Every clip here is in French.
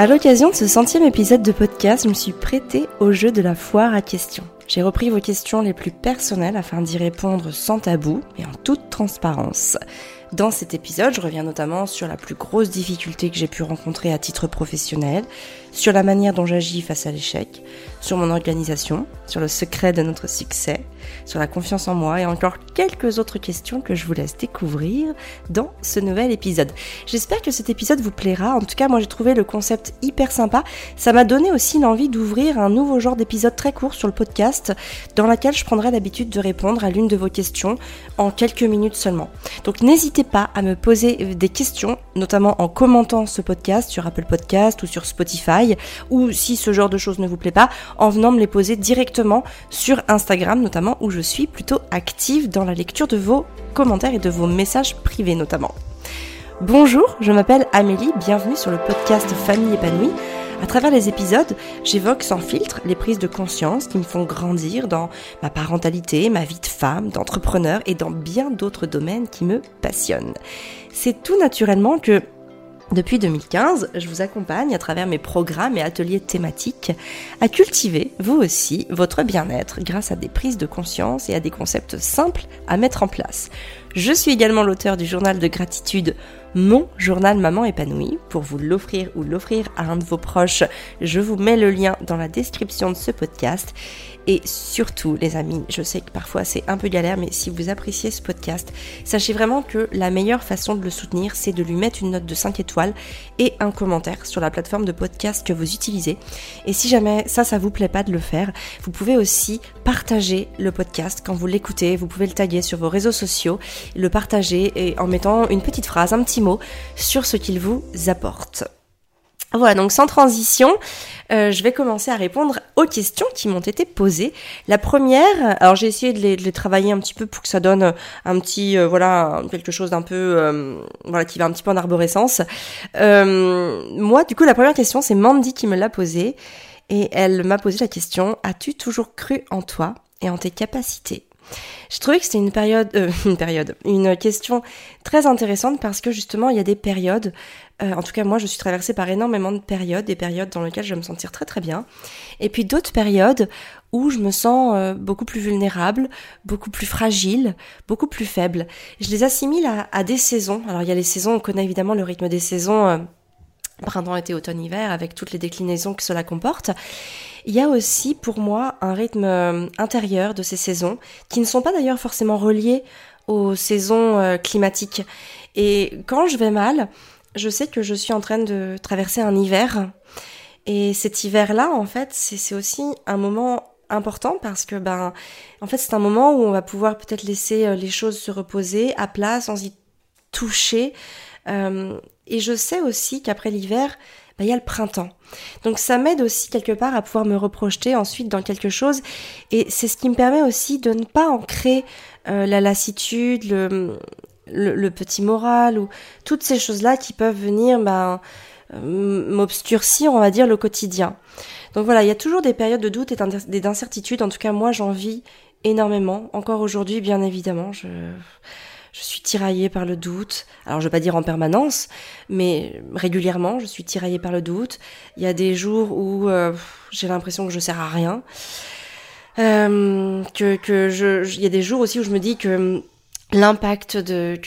À l'occasion de ce centième épisode de podcast, je me suis prêtée au jeu de la foire à questions. J'ai repris vos questions les plus personnelles afin d'y répondre sans tabou et en toute transparence. Dans cet épisode, je reviens notamment sur la plus grosse difficulté que j'ai pu rencontrer à titre professionnel, sur la manière dont j'agis face à l'échec, sur mon organisation, sur le secret de notre succès, sur la confiance en moi et encore quelques autres questions que je vous laisse découvrir dans ce nouvel épisode. J'espère que cet épisode vous plaira. En tout cas, moi j'ai trouvé le concept hyper sympa. Ça m'a donné aussi l'envie d'ouvrir un nouveau genre d'épisode très court sur le podcast dans lequel je prendrai l'habitude de répondre à l'une de vos questions en quelques minutes seulement. Donc n'hésitez pas à me poser des questions, notamment en commentant ce podcast sur Apple Podcast ou sur Spotify, ou si ce genre de choses ne vous plaît pas, en venant me les poser directement sur Instagram notamment où je suis plutôt active dans la lecture de vos commentaires et de vos messages privés notamment. Bonjour, je m'appelle Amélie, bienvenue sur le podcast Famille épanouie. À travers les épisodes, j'évoque sans filtre les prises de conscience qui me font grandir dans ma parentalité, ma vie de femme, d'entrepreneur et dans bien d'autres domaines qui me passionnent. C'est tout naturellement que depuis 2015, je vous accompagne à travers mes programmes et ateliers thématiques à cultiver, vous aussi, votre bien-être grâce à des prises de conscience et à des concepts simples à mettre en place. Je suis également l'auteur du journal de gratitude Mon journal Maman épanouie. Pour vous l'offrir ou l'offrir à un de vos proches, je vous mets le lien dans la description de ce podcast. Et surtout, les amis, je sais que parfois c'est un peu galère, mais si vous appréciez ce podcast, sachez vraiment que la meilleure façon de le soutenir, c'est de lui mettre une note de 5 étoiles et un commentaire sur la plateforme de podcast que vous utilisez. Et si jamais ça, ça vous plaît pas de le faire, vous pouvez aussi partager le podcast quand vous l'écoutez. Vous pouvez le taguer sur vos réseaux sociaux, le partager et en mettant une petite phrase, un petit mot sur ce qu'il vous apporte. Voilà, donc sans transition, euh, je vais commencer à répondre aux questions qui m'ont été posées. La première, alors j'ai essayé de les, travailler un petit peu pour que ça donne un petit, euh, voilà, quelque chose d'un peu, euh, voilà, qui va un petit peu en arborescence. moi, du coup, la première question, c'est Mandy qui me l'a posée. Et elle m'a posé la question, as-tu toujours cru en toi et en tes capacités? Je trouvais que c'était une période, euh, une période, une question très intéressante parce que justement il y a des périodes, euh, en tout cas moi je suis traversée par énormément de périodes, des périodes dans lesquelles je vais me sentir très très bien, et puis d'autres périodes où je me sens euh, beaucoup plus vulnérable, beaucoup plus fragile, beaucoup plus faible. Je les assimile à, des saisons. Alors il y a les saisons, on connaît évidemment le rythme des saisons printemps, été, automne, hiver, avec toutes les déclinaisons que cela comporte. Il y a aussi pour moi un rythme euh, intérieur de ces saisons, qui ne sont pas d'ailleurs forcément reliées aux saisons euh, climatiques. Et quand je vais mal, je sais que je suis en train de traverser un hiver. Et cet hiver-là, en fait, c'est aussi un moment important parce que, ben, en fait, c'est un moment où on va pouvoir peut-être laisser euh, les choses se reposer à plat sans y toucher. Et je sais aussi qu'après l'hiver, bah, il y a le printemps. Donc ça m'aide aussi quelque part à pouvoir me reprojeter ensuite dans quelque chose. Et c'est ce qui me permet aussi de ne pas ancrer euh, la lassitude, le, le, petit moral ou toutes ces choses-là qui peuvent venir bah, m'obscurcir, on va dire, le quotidien. Donc voilà, il y a toujours des périodes de doute et d'incertitude. En tout cas, moi, j'en vis énormément. Encore aujourd'hui, bien évidemment. Je je suis tiraillée par le doute. Alors je vais pas dire en permanence, mais régulièrement, je suis tiraillée par le doute. Il y a des jours où euh, j'ai l'impression que je sers à rien. Euh, que que je, il y a des jours aussi où je me dis que l'impact de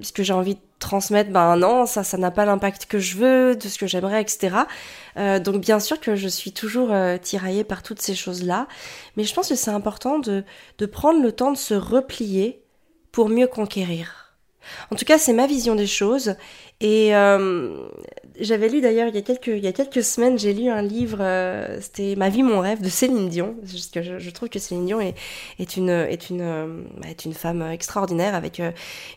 ce que j'ai envie de transmettre, ben non, ça, ça n'a pas l'impact que je veux, de ce que j'aimerais, etc. Euh, donc bien sûr que je suis toujours euh, tiraillée par toutes ces choses-là, mais je pense que c'est important de, de prendre le temps de se replier pour mieux conquérir. En tout cas, c'est ma vision des choses. Et euh, j'avais lu d'ailleurs il y a quelques il y a quelques semaines, j'ai lu un livre, euh, c'était Ma vie mon rêve de Céline Dion. Parce que je, trouve que Céline Dion est, est une est une euh, est une femme extraordinaire avec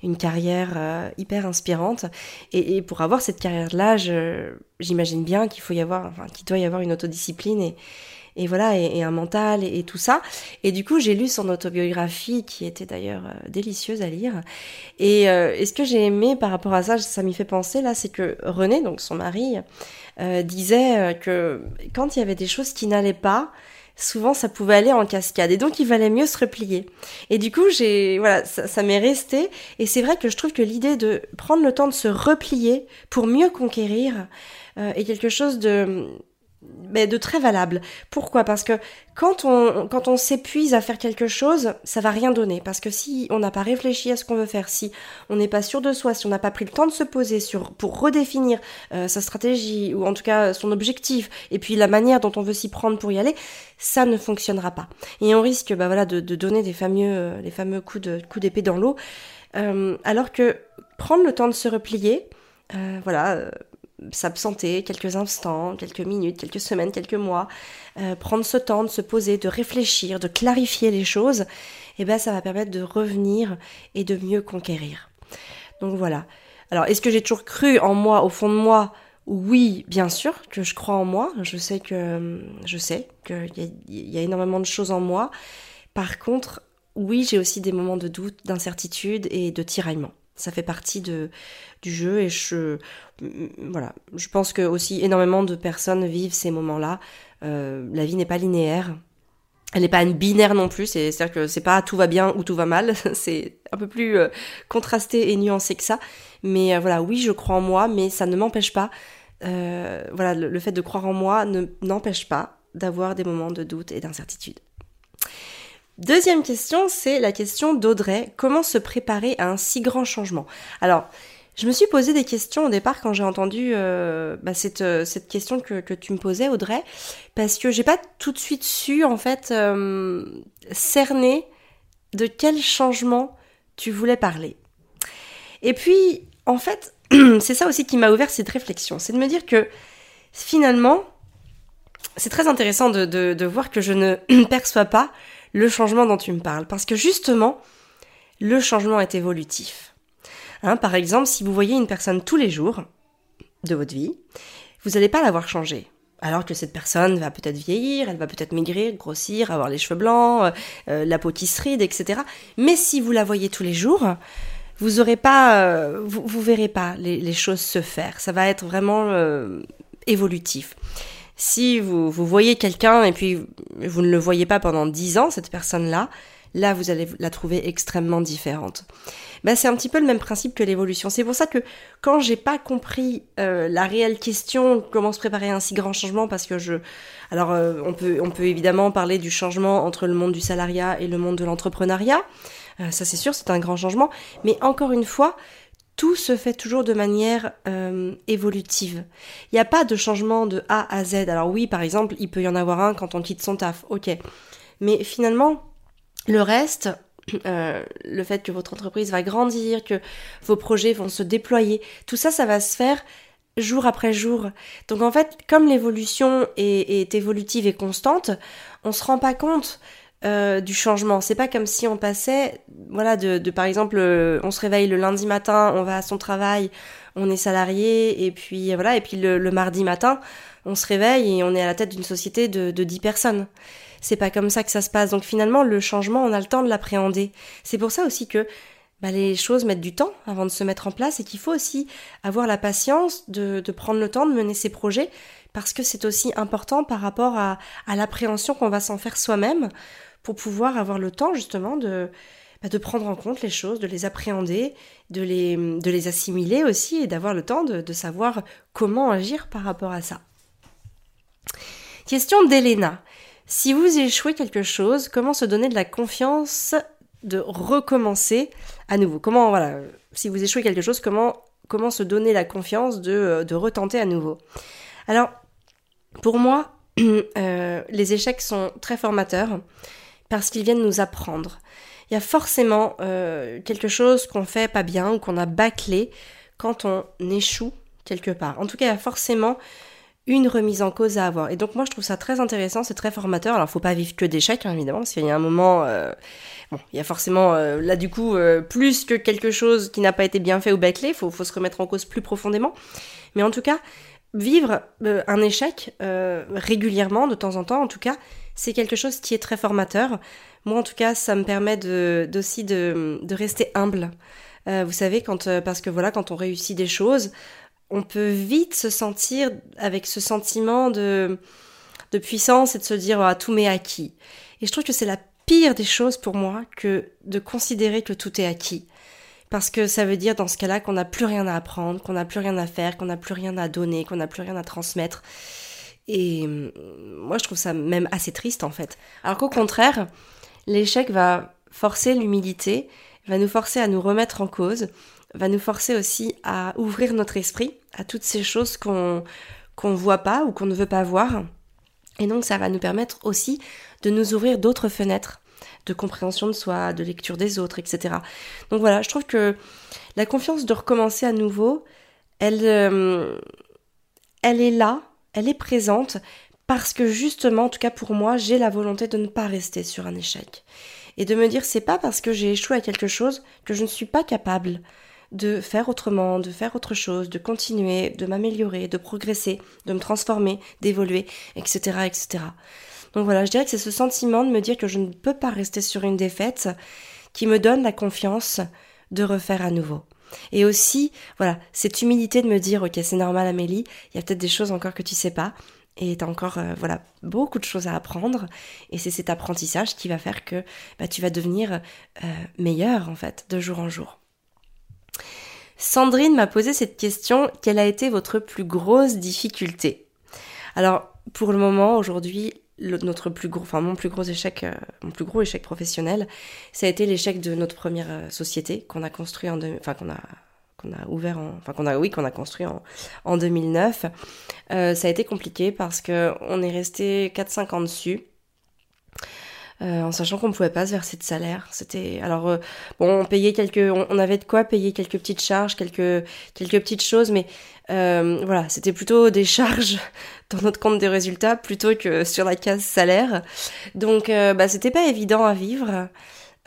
une carrière hyper inspirante. Et, pour avoir cette carrière là, j'imagine bien qu'il faut y avoir, enfin doit y avoir une autodiscipline et voilà, et, un mental et, tout ça. Et du coup, j'ai lu son autobiographie, qui était d'ailleurs euh, délicieuse à lire. Et, euh, ce que j'ai aimé par rapport à ça, ça m'y fait penser là, c'est que René, donc son mari, euh, disait que quand il y avait des choses qui n'allaient pas, souvent ça pouvait aller en cascade et donc il valait mieux se replier. Et du coup, j'ai voilà, ça, m'est resté et c'est vrai que je trouve que l'idée de prendre le temps de se replier pour mieux conquérir euh, est quelque chose de mais de très valable. Pourquoi? Parce que quand on, quand on s'épuise à faire quelque chose, ça va rien donner. Parce que si on n'a pas réfléchi à ce qu'on veut faire, si on n'est pas sûr de soi, si on n'a pas pris le temps de se poser sur, pour redéfinir euh, sa stratégie, ou en tout cas son objectif, et puis la manière dont on veut s'y prendre pour y aller, ça ne fonctionnera pas. Et on risque bah voilà, de, donner des fameux, euh, les fameux coups de coups d'épée dans l'eau. Euh, alors que prendre le temps de se replier, voilà, s'absenter quelques instants, quelques minutes, quelques semaines, quelques mois, euh, prendre ce temps de se poser, de réfléchir, de clarifier les choses, et eh ben ça va permettre de revenir et de mieux conquérir. Donc voilà. Alors est-ce que j'ai toujours cru en moi, au fond de moi? Oui, bien sûr que je crois en moi. Je sais que je sais qu'il y a énormément de choses en moi. Par contre, oui, j'ai aussi des moments de doute, d'incertitude et de tiraillement. Ça fait partie de, jeu et je, voilà, je pense que aussi énormément de personnes vivent ces moments-là. Euh, la vie n'est pas linéaire. Elle n'est pas une binaire non plus, c'est-à-dire que c'est pas tout va bien ou tout va mal, c'est un peu plus euh, contrasté et nuancé que ça. Mais euh, voilà, oui, je crois en moi, mais ça ne m'empêche pas, voilà, le, le, fait de croire en moi ne n'empêche pas d'avoir des moments de doute et d'incertitude. Deuxième question, c'est la question d'Audrey. Comment se préparer à un si grand changement? Alors, je me suis posé des questions au départ quand j'ai entendu euh, bah, cette, euh, cette, question que, que, tu me posais, Audrey, parce que j'ai pas tout de suite su en fait euh, cerner de quel changement tu voulais parler. Et puis, en fait, c'est ça aussi qui m'a ouvert cette réflexion, c'est de me dire que finalement, c'est très intéressant de, de, de voir que je ne perçois pas le changement dont tu me parles. Parce que justement, le changement est évolutif. Hein, par exemple, si vous voyez une personne tous les jours de votre vie, vous n'allez pas la voir changer. Alors que cette personne va peut-être vieillir, elle va peut-être maigrir, grossir, avoir les cheveux blancs, euh, euh, la peau qui se ride, etc. Mais si vous la voyez tous les jours, vous aurez pas, euh, vous, verrez pas les, choses se faire. Ça va être vraiment évolutif. Si vous, vous voyez quelqu'un et puis vous ne le voyez pas pendant dix ans, cette personne-là, là vous allez la trouver extrêmement différente. Ben, c'est un petit peu le même principe que l'évolution. C'est pour ça que quand j'ai pas compris euh, la réelle question, comment se préparer à un si grand changement, parce que je, alors euh, on peut on peut évidemment parler du changement entre le monde du salariat et le monde de l'entrepreneuriat. Euh, ça c'est sûr, c'est un grand changement. Mais encore une fois, tout se fait toujours de manière évolutive. Il n'y a pas de changement de A à Z. Alors oui, par exemple, il peut y en avoir un quand on quitte son taf, ok. Mais finalement, le reste, euh, le fait que votre entreprise va grandir, que vos projets vont se déployer, tout ça, ça va se faire jour après jour. Donc en fait, comme l'évolution est, est évolutive et constante, on se rend pas compte euh, du changement. C'est pas comme si on passait, voilà, de, par exemple, euh, on se réveille le lundi matin, on va à son travail, on est salarié, et puis voilà, et puis le, mardi matin, on se réveille et on est à la tête d'une société de, de 10 personnes. C'est pas comme ça que ça se passe. Donc finalement, le changement, on a le temps de l'appréhender. C'est pour ça aussi que bah, les choses mettent du temps avant de se mettre en place et qu'il faut aussi avoir la patience de, prendre le temps de mener ses projets parce que c'est aussi important par rapport à, l'appréhension qu'on va s'en faire soi-même pour pouvoir avoir le temps justement de, bah, prendre en compte les choses, de les appréhender, de les, de les assimiler aussi et d'avoir le temps de, de savoir comment agir par rapport à ça. Question d'Elena. Si vous échouez quelque chose, comment se donner de la confiance de recommencer à nouveau? Comment, voilà, si vous échouez quelque chose, comment, se donner la confiance de, de retenter à nouveau? Alors, pour moi, euh, les échecs sont très formateurs parce qu'ils viennent nous apprendre. Il y a forcément euh, quelque chose qu'on fait pas bien ou qu'on a bâclé quand on échoue quelque part. En tout cas, il y a forcément une remise en cause à avoir. Et donc moi, je trouve ça très intéressant, c'est très formateur. Alors, faut pas vivre que d'échecs, hein, évidemment, parce qu'il y a un moment, euh, bon, il y a forcément euh, là du coup plus que quelque chose qui n'a pas été bien fait ou bâclé. Faut, faut se remettre en cause plus profondément. Mais en tout cas, vivre un échec régulièrement, de temps en temps, en tout cas, c'est quelque chose qui est très formateur. Moi, en tout cas, ça me permet de, aussi de, de rester humble. Euh, vous savez, quand, euh, parce que voilà, quand on réussit des choses, on peut vite se sentir avec ce sentiment de, de puissance et de se dire ah, tout m'est acquis. Et je trouve que c'est la pire des choses pour moi que de considérer que tout est acquis. Parce que ça veut dire dans ce cas-là qu'on n'a plus rien à apprendre, qu'on n'a plus rien à faire, qu'on n'a plus rien à donner, qu'on n'a plus rien à transmettre. Et hum, moi, je trouve ça même assez triste en fait. Alors qu'au contraire, l'échec va forcer l'humilité, va nous forcer à nous remettre en cause, va nous forcer aussi à ouvrir notre esprit à toutes ces choses qu'on qu'on ne voit pas ou qu'on ne veut pas voir. Et donc ça va nous permettre aussi de nous ouvrir d'autres fenêtres de compréhension de soi, de lecture des autres, etc. Donc voilà, je trouve que la confiance de recommencer à nouveau, elle, euh, elle est là, elle est présente, parce que justement, en tout cas pour moi, j'ai la volonté de ne pas rester sur un échec. Et de me dire, c'est pas parce que j'ai échoué à quelque chose que je ne suis pas capable de faire autrement, de faire autre chose, de continuer, de m'améliorer, de progresser, de me transformer, d'évoluer, etc., etc. Donc voilà, je dirais que c'est ce sentiment de me dire que je ne peux pas rester sur une défaite qui me donne la confiance de refaire à nouveau. Et aussi, voilà, cette humilité de me dire, ok, c'est normal Amélie, il y a peut-être des choses encore que tu sais pas, et tu as encore euh, voilà beaucoup de choses à apprendre et c'est cet apprentissage qui va faire que bah, tu vas devenir euh, meilleur en fait de jour en jour. Sandrine m'a posé cette question quelle a été votre plus grosse difficulté? Alors pour le moment aujourd'hui notre plus gros, enfin mon plus gros échec, euh, mon plus gros échec professionnel, ça a été l'échec de notre première euh, société qu'on a construit en, enfin qu'on a qu'on a ouvert en, enfin qu'on a oui qu'on a construit en, en 2009. Euh, ça a été compliqué parce que on est resté 4-5 ans dessus. Euh, en sachant qu'on ne pouvait pas se verser de salaire. C'était alors euh, bon, on payait quelques, on, avait de quoi payer quelques petites charges, quelques quelques petites choses, mais euh, voilà, c'était plutôt des charges dans notre compte des résultats plutôt que sur la case salaire. Donc bah c'était pas évident à vivre.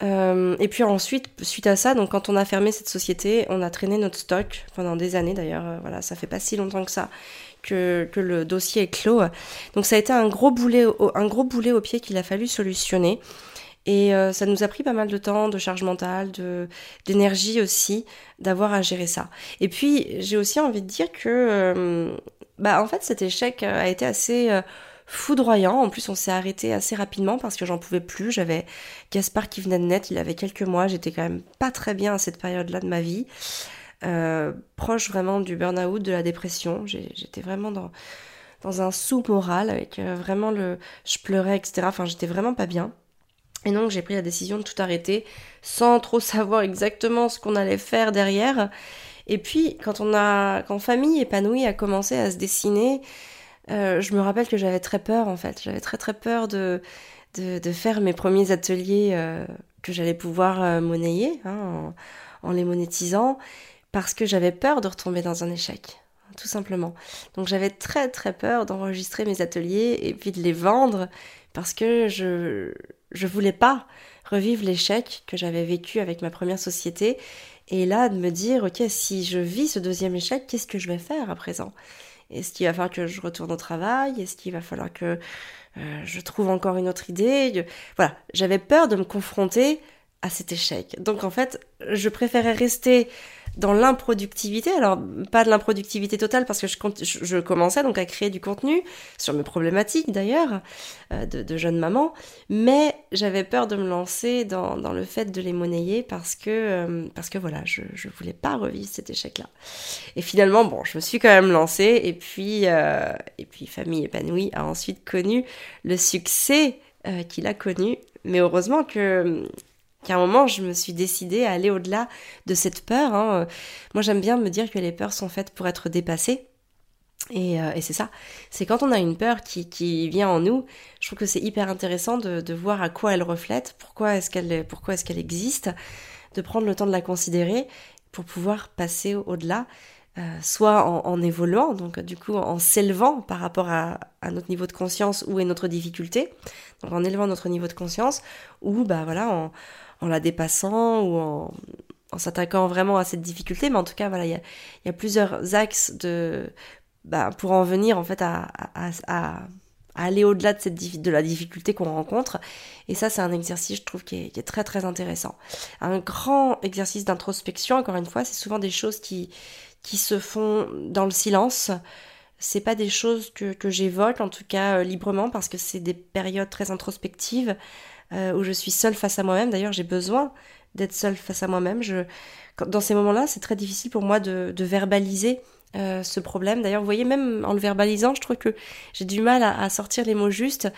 et puis ensuite, suite à ça, donc quand on a fermé cette société, on a traîné notre stock pendant des années d'ailleurs. voilà, ça fait pas si longtemps que ça que, le dossier est clos. Donc ça a été un gros boulet au, un gros boulet au pied qu'il a fallu solutionner. Et euh, ça nous a pris pas mal de temps, de charge mentale, de d'énergie aussi, d'avoir à gérer ça. Et puis j'ai aussi envie de dire que, euh, bah en fait cet échec a été assez euh, foudroyant. En plus, on s'est arrêté assez rapidement parce que j'en pouvais plus. J'avais Gaspard qui venait de naître, il avait quelques mois. J'étais quand même pas très bien à cette période-là de ma vie. Euh, proche vraiment du burn-out, de la dépression. J'étais vraiment dans, dans un sous moral avec euh, vraiment le... Je pleurais, etc. Enfin, j'étais vraiment pas bien. Et donc j'ai pris la décision de tout arrêter sans trop savoir exactement ce qu'on allait faire derrière. Et puis quand on a, quand famille épanouie a commencé à se dessiner, euh, je me rappelle que j'avais très peur en fait. J'avais très très peur de, de, faire mes premiers ateliers que j'allais pouvoir monnayer hein, en, les monétisant parce que j'avais peur de retomber dans un échec, tout simplement. Donc j'avais très très peur d'enregistrer mes ateliers et puis de les vendre parce que je je voulais pas revivre l'échec que j'avais vécu avec ma première société et là de me dire ok si je vis ce deuxième échec qu'est-ce que je vais faire à présent? Est-ce qu'il va falloir que je retourne au travail? Est-ce qu'il va falloir que euh, je trouve encore une autre idée? Voilà, j'avais peur de me confronter à cet échec. Donc en fait, je préférais rester dans l'improductivité. Alors, pas de l'improductivité totale parce que je, commençais donc à créer du contenu sur mes problématiques d'ailleurs euh, de, jeune maman, mais j'avais peur de me lancer dans, dans, le fait de les monnayer parce que, euh, parce que voilà, je, je voulais pas revivre cet échec-là. Et finalement, bon, je me suis quand même lancée et puis, euh, et puis Famille épanouie a ensuite connu le succès qu'il a connu. Mais heureusement que qu'à un moment, je me suis décidée à aller au-delà de cette peur. Hein. Moi, j'aime bien me dire que les peurs sont faites pour être dépassées. Et, euh, et c'est ça. C'est quand on a une peur qui, qui, vient en nous, je trouve que c'est hyper intéressant de, de, voir à quoi elle reflète, pourquoi est-ce qu'elle est-ce existe, de prendre le temps de la considérer pour pouvoir passer au-delà, euh, soit en, évoluant, donc du coup en s'élevant par rapport à, à, notre niveau de conscience ou à notre difficulté, donc en élevant notre niveau de conscience, ou bah voilà en en la dépassant ou en, en s'attaquant vraiment à cette difficulté. Mais en tout cas, voilà, il y a, plusieurs axes de, bah, pour en venir en fait à, à, aller au-delà de, la difficulté qu'on rencontre. Et ça, c'est un exercice, je trouve, qui est, très très intéressant. Un grand exercice d'introspection, encore une fois, c'est souvent des choses qui, qui se font dans le silence, c'est pas des choses que, que j'évoque, en tout cas librement, parce que c'est des périodes très introspectives où je suis seule face à moi-même. D'ailleurs, j'ai besoin d'être seule face à moi-même. Je, dans ces moments-là, c'est très difficile pour moi de, de verbaliser euh, ce problème. D'ailleurs, vous voyez, même en le verbalisant, je trouve que j'ai du mal à, sortir les mots justes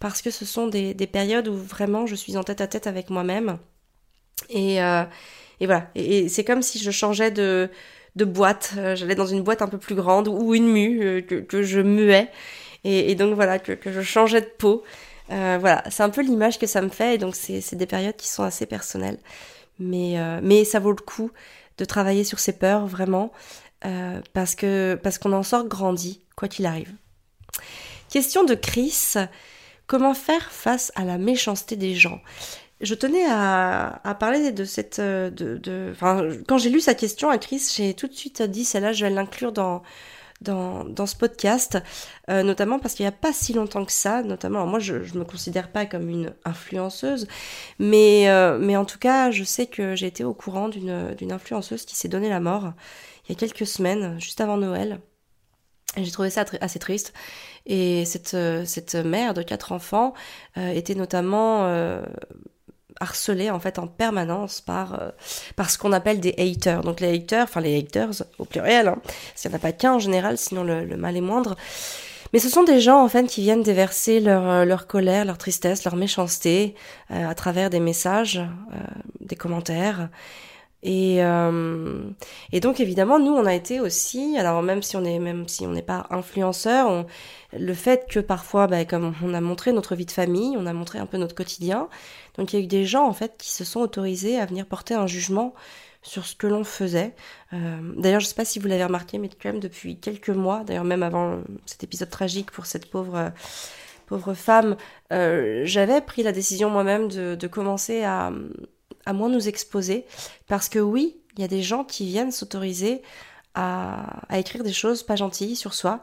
parce que ce sont des, des, périodes où vraiment je suis en tête à tête avec moi-même. Et, euh, et voilà. Et, c'est comme si je changeais de, de boîte. Euh, j'allais dans une boîte un peu plus grande ou une mue que, que, je muais. Et, et donc voilà, que, que, je changeais de peau. Voilà, c'est un peu l'image que ça me fait. Et donc, c'est des périodes qui sont assez personnelles. Mais, mais ça vaut le coup de travailler sur ces peurs, vraiment. Euh, parce que parce qu'on en sort grandi, quoi qu'il arrive. Question de Chris, comment faire face à la méchanceté des gens? Je tenais à, à, parler de cette. De, de, quand j'ai lu sa question à Chris, j'ai tout de suite dit celle-là, je vais l'inclure dans, dans, dans, ce podcast, euh, notamment parce qu'il n'y a pas si longtemps que ça, notamment, moi je ne me considère pas comme une influenceuse, mais, euh, mais en tout cas, je sais que j'ai été au courant d'une influenceuse qui s'est donné la mort il y a quelques semaines, juste avant Noël. J'ai trouvé ça assez triste. Et cette, euh, cette mère de quatre enfants euh, était notamment euh, harcelée en fait en permanence par, par ce qu'on appelle des haters. Donc les haters, enfin les haters au pluriel, hein, s'il n'y en a pas qu'un en général, sinon le, mal est moindre. Mais ce sont des gens en fait qui viennent déverser leur, leur colère, leur tristesse, leur méchanceté à travers des messages, des commentaires. Et, euh, et donc évidemment, nous, on a été aussi, alors même si on est, même si on n'est pas influenceur, le fait que parfois, bah, comme on a montré notre vie de famille, on a montré un peu notre quotidien, donc il y a eu des gens en fait qui se sont autorisés à venir porter un jugement sur ce que l'on faisait. Euh, d'ailleurs, je sais pas si vous l'avez remarqué, mais quand même depuis quelques mois, d'ailleurs même avant cet épisode tragique pour cette pauvre pauvre femme, euh, j'avais pris la décision moi-même de, de commencer à à moins nous exposer. Parce que oui, il y a des gens qui viennent s'autoriser à, écrire des choses pas gentilles sur soi.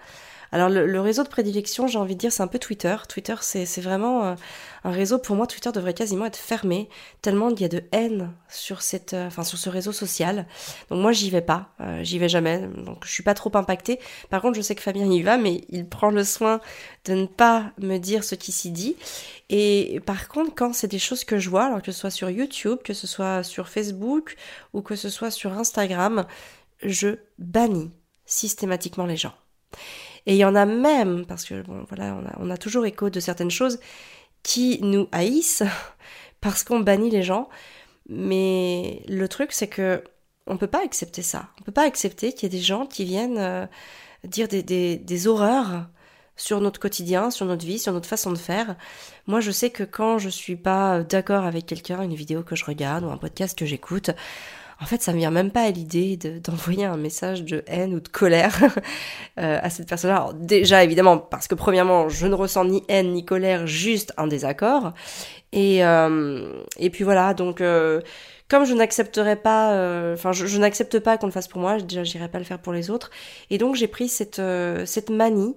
Alors le, réseau de prédilection, j'ai envie de dire, c'est un peu Twitter. Twitter, c'est vraiment euh, un réseau. Pour moi, Twitter devrait quasiment être fermé tellement il y a de haine sur cette, euh, enfin sur ce réseau social. Donc moi, j'y vais pas, euh, j'y vais jamais. Donc je suis pas trop impactée. Par contre, je sais que Fabien y va, mais il prend le soin de ne pas me dire ce qui s'y dit. Et par contre, quand c'est des choses que je vois, alors que ce soit sur YouTube, que ce soit sur Facebook ou que ce soit sur Instagram, je bannis systématiquement les gens. Et il y en a même, parce que bon, voilà, on a, on a toujours écho de certaines choses qui nous haïssent parce qu'on bannit les gens. Mais le truc, c'est que on peut pas accepter ça. On peut pas accepter qu'il y ait des gens qui viennent euh, dire des, des, des horreurs sur notre quotidien, sur notre vie, sur notre façon de faire. Moi, je sais que quand je suis pas d'accord avec quelqu'un, une vidéo que je regarde ou un podcast que j'écoute, en fait, ça me vient même pas à l'idée d'envoyer un message de haine ou de colère euh, à cette personne-là. Alors déjà, évidemment, parce que premièrement, je ne ressens ni haine ni colère, juste un désaccord. Et, euh, et puis voilà, donc euh, comme je n'accepterai pas, euh, enfin je, je n'accepte pas qu'on le fasse pour moi, déjà j'irai pas le faire pour les autres. Et donc j'ai pris cette, euh, cette manie,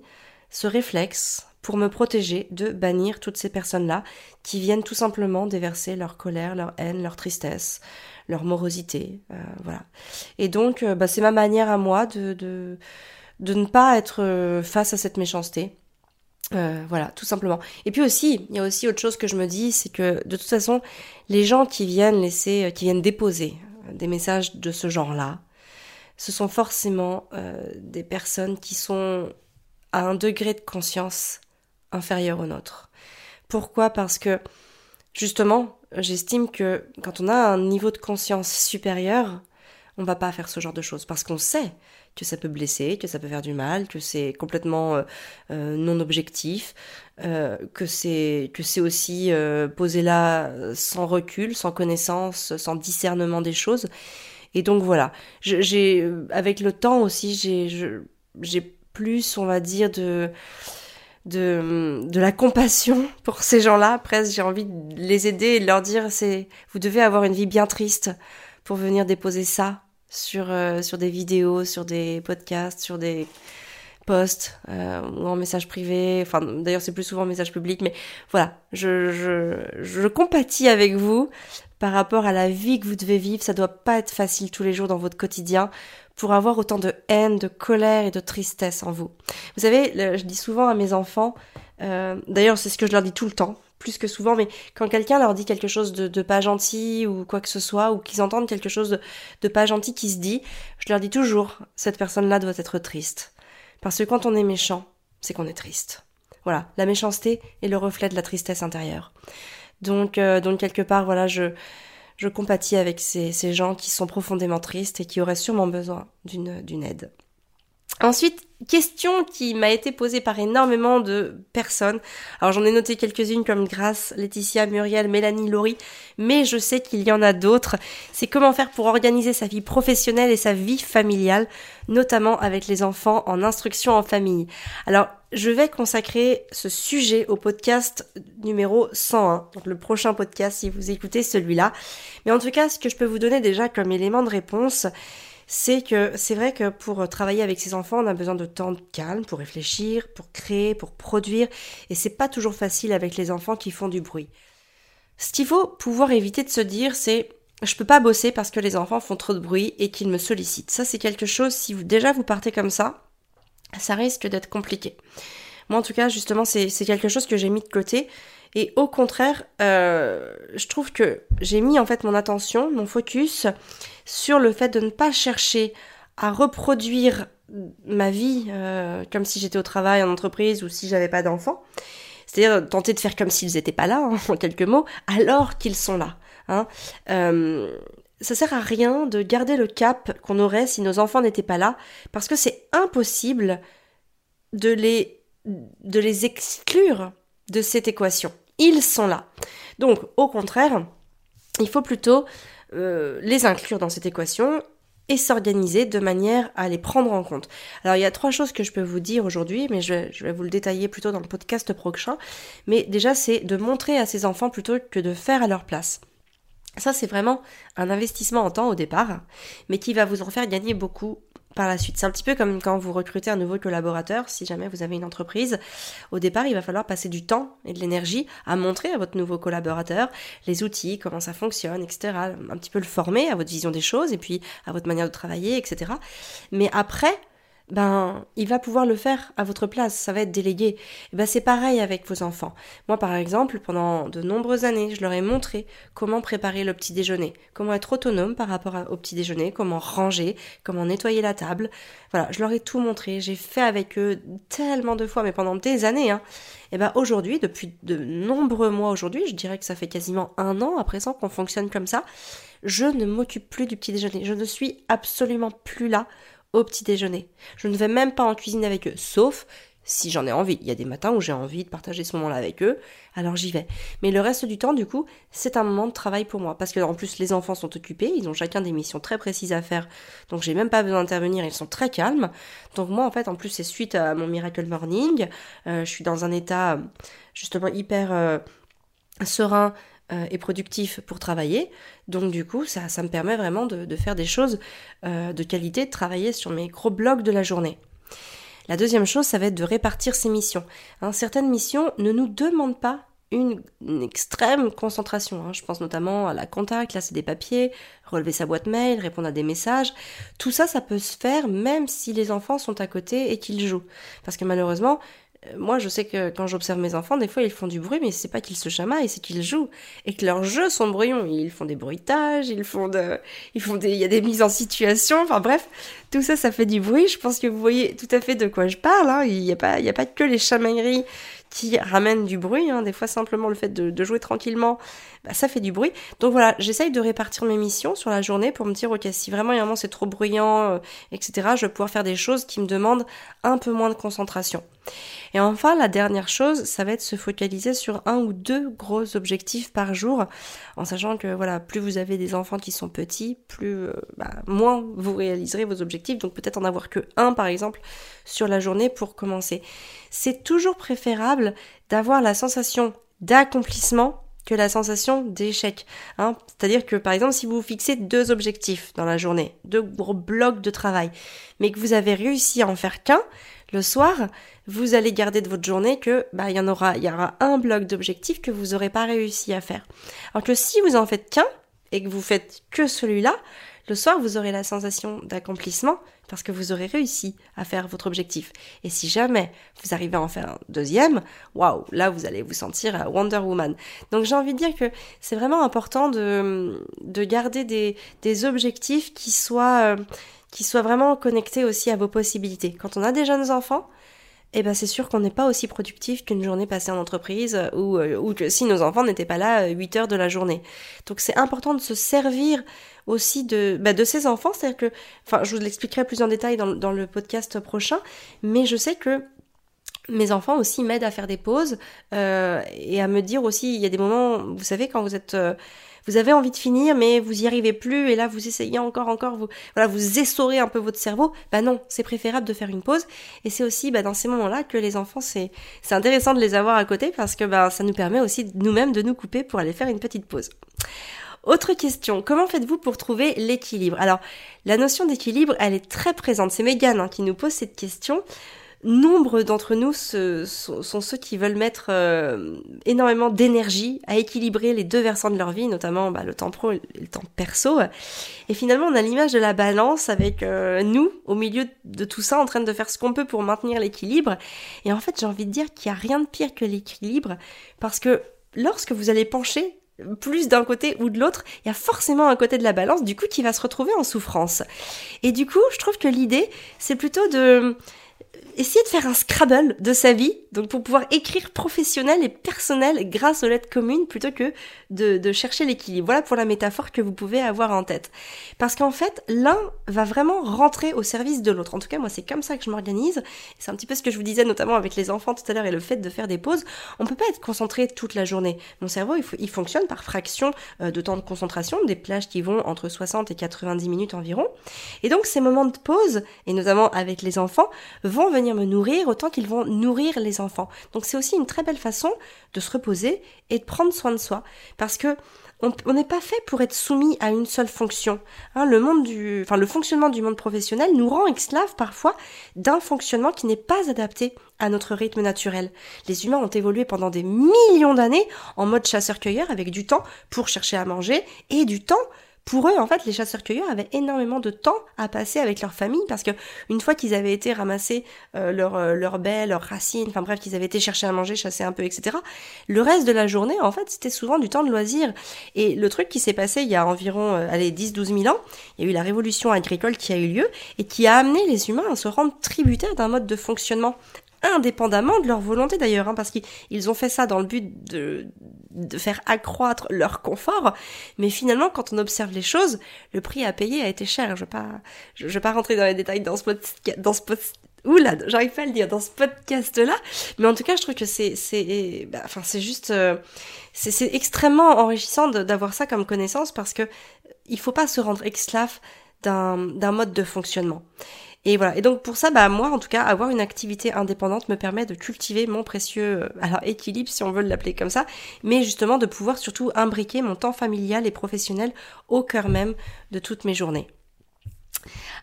ce réflexe pour me protéger de bannir toutes ces personnes-là qui viennent tout simplement déverser leur colère, leur haine, leur tristesse, leur morosité, euh, voilà. Et donc, euh, bah, c'est ma manière à moi de, de, de ne pas être euh, face à cette méchanceté. voilà, tout simplement. Et puis aussi, il y a aussi autre chose que je me dis, c'est que de toute façon, les gens qui viennent laisser, qui viennent déposer des messages de ce genre-là, ce sont forcément des personnes qui sont à un degré de conscience inférieur au nôtre. Pourquoi? Parce que justement, j'estime que quand on a un niveau de conscience supérieur, on va pas faire ce genre de choses parce qu'on sait que ça peut blesser, que ça peut faire du mal, que c'est complètement euh, euh, non objectif, euh, que c'est que c'est aussi posé là sans recul, sans connaissance, sans discernement des choses. Et donc voilà, j'ai avec le temps aussi j'ai plus on va dire de de, de la compassion pour ces gens-là. Presque, j'ai envie de les aider et de leur dire, c'est, vous devez avoir une vie bien triste pour venir déposer ça sur, euh, sur des vidéos, sur des podcasts, sur des posts euh, ou en message privé. Enfin, d'ailleurs, c'est plus souvent en message public, mais voilà, je, je, je compatis avec vous par rapport à la vie que vous devez vivre. Ça doit pas être facile tous les jours dans votre quotidien pour avoir autant de haine, de colère et de tristesse en vous. Vous savez, je dis souvent à mes enfants, euh, d'ailleurs c'est ce que je leur dis tout le temps, plus que souvent, mais quand quelqu'un leur dit quelque chose de, pas gentil ou quoi que ce soit, ou qu'ils entendent quelque chose de, de pas gentil qui se dit, je leur dis toujours, cette personne-là doit être triste. Parce que quand on est méchant, c'est qu'on est triste. Voilà, la méchanceté est le reflet de la tristesse intérieure. Donc, euh, donc quelque part, voilà, je, je compatis avec ces, gens qui sont profondément tristes et qui auraient sûrement besoin d'une aide. Ensuite, question qui m'a été posée par énormément de personnes. Alors j'en ai noté quelques-unes comme Grace, Laetitia, Muriel, Mélanie, Laurie, mais je sais qu'il y en a d'autres. C'est comment faire pour organiser sa vie professionnelle et sa vie familiale, notamment avec les enfants en instruction en famille. Alors je vais consacrer ce sujet au podcast numéro 101, donc le prochain podcast si vous écoutez celui-là. Mais en tout cas, ce que je peux vous donner déjà comme élément de réponse, c'est que c'est vrai que pour travailler avec ses enfants, on a besoin de temps de calme pour réfléchir, pour créer, pour produire, et c'est pas toujours facile avec les enfants qui font du bruit. Ce qu'il faut pouvoir éviter de se dire, c'est je peux pas bosser parce que les enfants font trop de bruit et qu'ils me sollicitent. Ça, c'est quelque chose, si vous déjà vous partez comme ça, ça risque d'être compliqué. Moi, en tout cas, justement, c'est quelque chose que j'ai mis de côté. Et au contraire, euh, je trouve que j'ai mis en fait mon attention, mon focus sur le fait de ne pas chercher à reproduire ma vie euh, comme si j'étais au travail en entreprise ou si j'avais pas d'enfants. C'est-à-dire tenter de faire comme s'ils n'étaient pas là, hein, en quelques mots, alors qu'ils sont là. Hein. Euh, ça sert à rien de garder le cap qu'on aurait si nos enfants n'étaient pas là, parce que c'est impossible de les, de les exclure de cette équation. Ils sont là. Donc, au contraire, il faut plutôt euh, les inclure dans cette équation et s'organiser de manière à les prendre en compte. Alors il y a trois choses que je peux vous dire aujourd'hui, mais je, je, vais vous le détailler plutôt dans le podcast prochain. Mais déjà c'est de montrer à ces enfants plutôt que de faire à leur place. Ça c'est vraiment un investissement en temps au départ, mais qui va vous en faire gagner beaucoup par la suite. C'est un petit peu comme quand vous recrutez un nouveau collaborateur, si jamais vous avez une entreprise. Au départ, il va falloir passer du temps et de l'énergie à montrer à votre nouveau collaborateur les outils, comment ça fonctionne, etc. Un petit peu le former à votre vision des choses et puis à votre manière de travailler, etc. Mais après, ben il va pouvoir le faire à votre place, ça va être délégué. Et ben c'est pareil avec vos enfants. Moi par exemple, pendant de nombreuses années, je leur ai montré comment préparer le petit déjeuner, comment être autonome par rapport au petit déjeuner, comment ranger, comment nettoyer la table. Voilà, je leur ai tout montré, j'ai fait avec eux tellement de fois mais pendant des années hein. Et ben aujourd'hui, depuis de nombreux mois aujourd'hui, je dirais que ça fait quasiment un an à présent qu'on fonctionne comme ça, je ne m'occupe plus du petit déjeuner. Je ne suis absolument plus là petit déjeuner. Je ne vais même pas en cuisine avec eux, sauf si j'en ai envie. Il y a des matins où j'ai envie de partager ce moment-là avec eux, alors j'y vais. Mais le reste du temps, du coup, c'est un moment de travail pour moi. Parce que en plus, les enfants sont occupés, ils ont chacun des missions très précises à faire, donc j'ai même pas besoin d'intervenir, ils sont très calmes. Donc moi, en fait, en plus, c'est suite à mon Miracle Morning, euh, je suis dans un état justement hyper euh, serein euh, et productif pour travailler. Donc du coup, ça, ça me permet vraiment de, faire des choses euh, de qualité, de travailler sur mes gros blocs de la journée. La deuxième chose, ça va être de répartir ses missions. Hein, certaines missions ne nous demandent pas une, extrême concentration. Hein. Je pense notamment à la compta, classer des papiers, relever sa boîte mail, répondre à des messages. Tout ça, ça peut se faire même si les enfants sont à côté et qu'ils jouent. Parce que malheureusement, moi, je sais que quand j'observe mes enfants, des fois, ils font du bruit, mais c'est pas qu'ils se chamaillent, c'est qu'ils jouent. Et que leurs jeux sont bruyants. Ils font des bruitages, ils font de, ils font des, il y a des mises en situation. Enfin, bref. Tout ça, ça fait du bruit. Je pense que vous voyez tout à fait de quoi je parle, hein. Il n'y a pas, il a pas que les chamailleries qui ramènent du bruit. Hein. Des fois, simplement le fait de, jouer tranquillement, bah, ça fait du bruit. Donc voilà, j'essaye de répartir mes missions sur la journée pour me dire, ok, si vraiment il y a un moment c'est trop bruyant, euh, etc., je vais pouvoir faire des choses qui me demandent un peu moins de concentration. Et enfin, la dernière chose, ça va être se focaliser sur un ou deux gros objectifs par jour, en sachant que voilà, plus vous avez des enfants qui sont petits, plus euh, bah, moins vous réaliserez vos objectifs. Donc peut-être en avoir que un, par exemple, sur la journée pour commencer. C'est toujours préférable d'avoir la sensation d'accomplissement que la sensation d'échec. Hein. C'est-à-dire que par exemple si vous fixez deux objectifs dans la journée, deux gros blocs de travail, mais que vous avez réussi à en faire qu'un, le soir, vous allez garder de votre journée que bah il y en aura il y aura un bloc d'objectifs que vous n'aurez pas réussi à faire. Alors que si vous en faites qu'un, et que vous faites que celui-là, le soir, vous aurez la sensation d'accomplissement parce que vous aurez réussi à faire votre objectif. Et si jamais vous arrivez à en faire un deuxième, waouh, là vous allez vous sentir Wonder Woman. Donc j'ai envie de dire que c'est vraiment important de, de garder des, des objectifs qui soient, euh, qui soient vraiment connectés aussi à vos possibilités. Quand on a des jeunes enfants, eh ben c'est sûr qu'on n'est pas aussi productif qu'une journée passée en entreprise euh, ou, euh, ou que si nos enfants n'étaient pas là 8 heures de la journée. Donc c'est important de se servir aussi de, bah, de ses enfants. C'est-à-dire que, enfin, je vous l'expliquerai plus en détail dans, le podcast prochain, mais je sais que mes enfants aussi m'aident à faire des pauses euh, et à me dire aussi, il y a des moments, vous savez, quand vous êtes... Euh, vous avez envie de finir, mais vous y arrivez plus, et là vous essayez encore, encore, vous, voilà, vous essorez un peu votre cerveau. Bah non, c'est préférable de faire une pause. Et c'est aussi bah, dans ces moments-là que les enfants, c'est, intéressant de les avoir à côté parce que bah, ça nous permet aussi nous-mêmes de nous couper pour aller faire une petite pause. Autre question, comment faites-vous pour trouver l'équilibre? Alors, la notion d'équilibre, elle est très présente. C'est Megan hein, qui nous pose cette question. Nombre d'entre nous sont, ceux qui veulent mettre euh, énormément d'énergie à équilibrer les deux versants de leur vie, notamment bah, le temps pro et le temps perso. Et finalement, on a l'image de la balance avec euh, nous au milieu de tout ça, en train de faire ce qu'on peut pour maintenir l'équilibre. Et en fait, j'ai envie de dire qu'il n'y a rien de pire que l'équilibre, parce que lorsque vous allez pencher plus d'un côté ou de l'autre, il y a forcément un côté de la balance, du coup, qui va se retrouver en souffrance. Et du coup, je trouve que l'idée, c'est plutôt de essayer de faire un Scrabble de sa vie, donc pour pouvoir écrire professionnel et personnel grâce aux lettres communes plutôt que de, chercher l'équilibre. Voilà pour la métaphore que vous pouvez avoir en tête. Parce qu'en fait, l'un va vraiment rentrer au service de l'autre. En tout cas, moi, c'est comme ça que je m'organise. C'est un petit peu ce que je vous disais, notamment avec les enfants tout à l'heure et le fait de faire des pauses. On peut pas être concentré toute la journée. Mon cerveau, il, il fonctionne par fraction euh, de temps de concentration, des plages qui vont entre 60 et 90 minutes environ. Et donc, ces moments de pause, et notamment avec les enfants, vont venir me nourrir autant qu'ils vont nourrir les enfants. Donc c'est aussi une très belle façon de se reposer et de prendre soin de soi. Parce que on n'est pas fait pour être soumis à une seule fonction. Hein, le monde du, enfin le fonctionnement du monde professionnel nous rend esclaves parfois d'un fonctionnement qui n'est pas adapté à notre rythme naturel. Les humains ont évolué pendant des millions d'années en mode chasseur-cueilleur avec du temps pour chercher à manger et du temps pour eux, en fait, les chasseurs-cueilleurs avaient énormément de temps à passer avec leur famille parce que une fois qu'ils avaient été ramasser euh, leurs euh, leur baies, leurs racines, enfin bref, qu'ils avaient été chercher à manger, chasser un peu, etc. Le reste de la journée, en fait, c'était souvent du temps de loisir. Et le truc qui s'est passé il y a environ, euh, allez, 10-12 000 ans, il y a eu la révolution agricole qui a eu lieu et qui a amené les humains à se rendre tributaires d'un mode de fonctionnement indépendamment de leur volonté d'ailleurs, hein, parce qu'ils ont fait ça dans le but de, faire accroître leur confort, mais finalement quand on observe les choses, le prix à payer a été cher. Je vais pas, je, vais pas rentrer dans les détails dans ce podcast, dans ce podcast. Oula, j'arrive pas à le dire dans ce podcast-là, mais en tout cas, je trouve que c'est, c'est, bah, enfin, c'est juste, euh, c'est, extrêmement enrichissant d'avoir ça comme connaissance parce que il faut pas se rendre esclave d'un mode de fonctionnement. Et voilà. Et donc pour ça, bah moi en tout cas, avoir une activité indépendante me permet de cultiver mon précieux, euh, alors équilibre si on veut l'appeler comme ça, mais justement de pouvoir surtout imbriquer mon temps familial et professionnel au cœur même de toutes mes journées.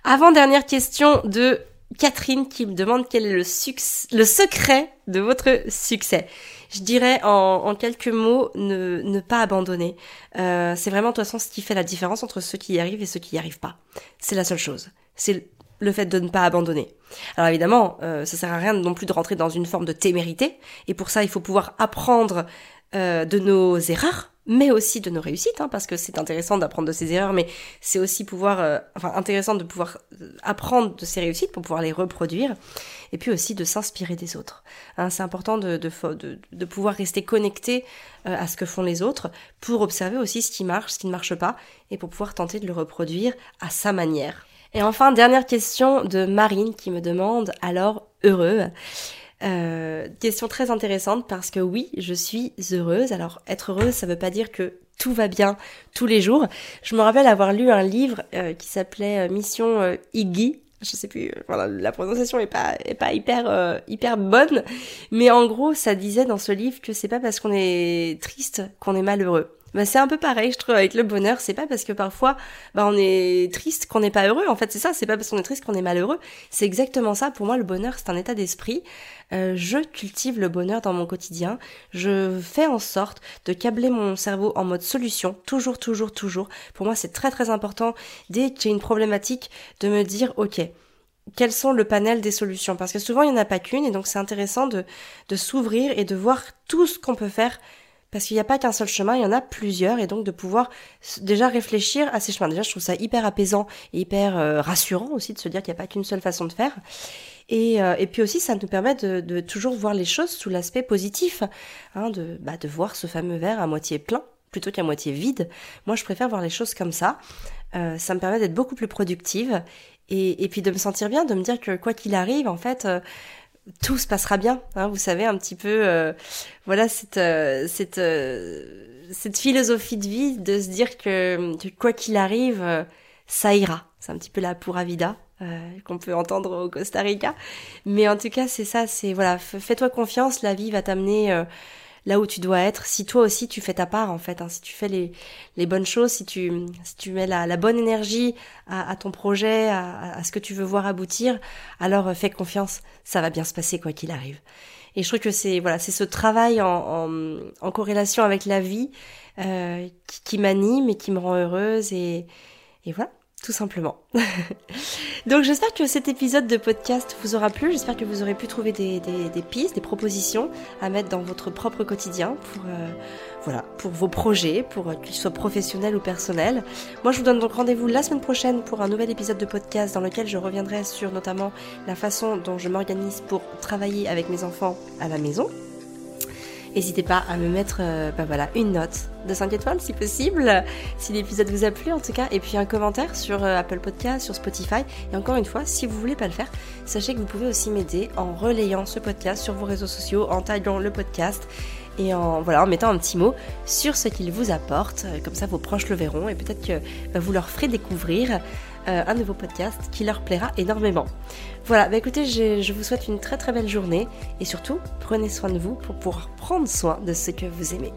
Avant dernière question de Catherine qui me demande quel est le, le secret de votre succès. Je dirais en, quelques mots, ne, ne pas abandonner. Euh, c'est vraiment de toute façon ce qui fait la différence entre ceux qui y arrivent et ceux qui y arrivent pas. C'est la seule chose. C'est le fait de ne pas abandonner. Alors évidemment, euh, ça sert à rien non plus de rentrer dans une forme de témérité, et pour ça, il faut pouvoir apprendre euh, de nos erreurs, mais aussi de nos réussites, hein, parce que c'est intéressant d'apprendre de ses erreurs, mais c'est aussi pouvoir, euh, enfin intéressant de pouvoir euh, apprendre de ses réussites pour pouvoir les reproduire, et puis aussi de s'inspirer des autres. Hein, c'est important de, pouvoir rester connecté à ce que font les autres, pour observer aussi ce qui marche, ce qui ne marche pas, et pour pouvoir tenter de le reproduire à sa manière. Et enfin, dernière question de Marine qui me demande alors heureux. Euh, question très intéressante parce que oui, je suis heureuse. Alors être heureuse, ça veut pas dire que tout va bien tous les jours. Je me rappelle avoir lu un livre euh, qui s'appelait euh, Mission Iggy. Je sais plus, voilà, la prononciation est pas est pas hyper hyper bonne, mais en gros, ça disait dans ce livre que c'est pas parce qu'on est triste qu'on est malheureux. Bah, c'est un peu pareil, je trouve, avec le bonheur. C'est pas parce que parfois, bah, on est triste qu'on n'est pas heureux. En fait, c'est ça. C'est pas parce qu'on est triste qu'on est malheureux. C'est exactement ça. Pour moi, le bonheur, c'est un état d'esprit. Euh, je cultive le bonheur dans mon quotidien. Je fais en sorte de câbler mon cerveau en mode solution. Toujours, toujours, toujours. Pour moi, c'est très, très important. Dès que j'ai une problématique, de me dire, OK, quels sont le panel des solutions? Parce que souvent, il n'y en a pas qu'une. Et donc, c'est intéressant de, de s'ouvrir et de voir tout ce qu'on peut faire parce qu'il n'y a pas qu'un seul chemin, il y en a plusieurs, et donc de pouvoir déjà réfléchir à ces chemins. Déjà, je trouve ça hyper apaisant et hyper euh, rassurant aussi de se dire qu'il n'y a pas qu'une seule façon de faire. Et, euh, puis aussi, ça nous permet de, toujours voir les choses sous l'aspect positif, hein, de, bah, de voir ce fameux verre à moitié plein plutôt qu'à moitié vide. Moi, je préfère voir les choses comme ça. Euh, ça me permet d'être beaucoup plus productive et, puis de me sentir bien, de me dire que quoi qu'il arrive, en fait, tout se passera bien. Hein, vous savez un petit peu, euh, voilà cette euh, cette euh, cette philosophie de vie de se dire que, quoi qu'il arrive, ça ira. C'est un petit peu la pura vida qu'on peut entendre au Costa Rica, mais en tout cas c'est ça. C'est voilà, fais-toi confiance, la vie va t'amener là où tu dois être. Si toi aussi tu fais ta part en fait, hein, si tu fais les, les bonnes choses, si tu, si tu mets la, la bonne énergie à, ton projet, à, à, ce que tu veux voir aboutir, alors euh, fais confiance, ça va bien se passer quoi qu'il arrive. Et je trouve que c'est voilà, c'est ce travail en, en, en, corrélation avec la vie euh, qui, qui m'anime et qui me rend heureuse et, et voilà tout simplement. Donc j'espère que cet épisode de podcast vous aura plu, j'espère que vous aurez pu trouver des, des, des, pistes, des propositions à mettre dans votre propre quotidien pour, euh, voilà, pour vos projets, pour qu'ils soient professionnels ou personnels. Moi je vous donne donc rendez-vous la semaine prochaine pour un nouvel épisode de podcast dans lequel je reviendrai sur notamment la façon dont je m'organise pour travailler avec mes enfants à la maison. N'hésitez pas à me mettre euh, bah voilà, une note de 5 étoiles si possible, si l'épisode vous a plu en tout cas, et puis un commentaire sur euh, Apple Podcast, sur Spotify. Et encore une fois, si vous voulez pas le faire, sachez que vous pouvez aussi m'aider en relayant ce podcast sur vos réseaux sociaux, en taguant le podcast et en, voilà, en mettant un petit mot sur ce qu'il vous apporte. Comme ça, vos proches le verront et peut-être que bah, vous leur ferez découvrir euh, un de vos podcasts qui leur plaira énormément. Voilà, bah écoutez, je, je vous souhaite une très très belle journée et surtout, prenez soin de vous pour pouvoir prendre soin de ce que vous aimez.